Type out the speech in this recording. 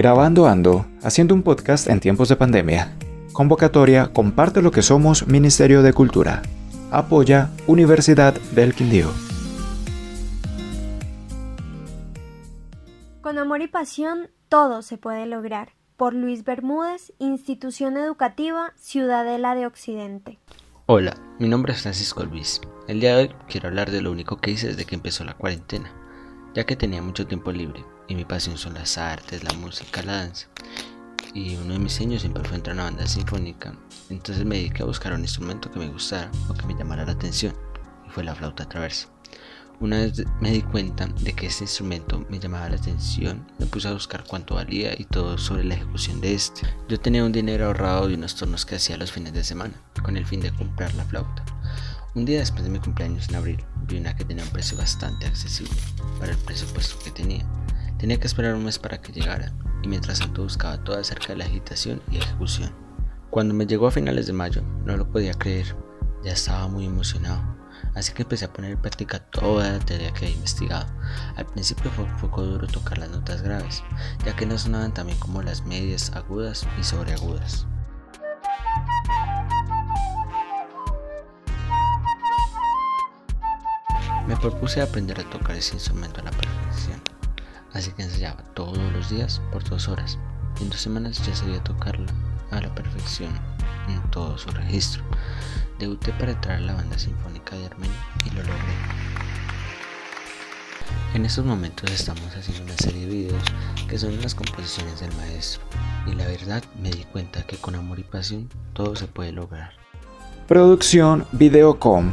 Grabando Ando, haciendo un podcast en tiempos de pandemia. Convocatoria Comparte lo que somos Ministerio de Cultura. Apoya Universidad del Quindío. Con amor y pasión, todo se puede lograr. Por Luis Bermúdez, Institución Educativa Ciudadela de Occidente. Hola, mi nombre es Francisco Luis. El día de hoy quiero hablar de lo único que hice desde que empezó la cuarentena, ya que tenía mucho tiempo libre y mi pasión son las artes, la música, la danza. Y uno de mis sueños siempre fue entrar a una banda sinfónica, entonces me dediqué a buscar un instrumento que me gustara o que me llamara la atención, y fue la flauta traversa. Una vez me di cuenta de que este instrumento me llamaba la atención, me puse a buscar cuánto valía y todo sobre la ejecución de este. Yo tenía un dinero ahorrado de unos turnos que hacía los fines de semana, con el fin de comprar la flauta. Un día después de mi cumpleaños en abril, vi una que tenía un precio bastante accesible para el presupuesto que tenía Tenía que esperar un mes para que llegara, y mientras tanto buscaba todo acerca de la agitación y ejecución. Cuando me llegó a finales de mayo, no lo podía creer, ya estaba muy emocionado, así que empecé a poner en práctica toda la teoría que había investigado. Al principio fue un poco duro tocar las notas graves, ya que no sonaban tan bien como las medias agudas y sobreagudas. Me propuse aprender a tocar ese instrumento a la perfección así que ensayaba todos los días por dos horas. En dos semanas ya sabía tocarla a la perfección en todo su registro. Debuté para entrar a la banda sinfónica de Armenia y lo logré. En estos momentos estamos haciendo una serie de videos que son las composiciones del maestro y la verdad me di cuenta que con amor y pasión todo se puede lograr. Producción Videocom,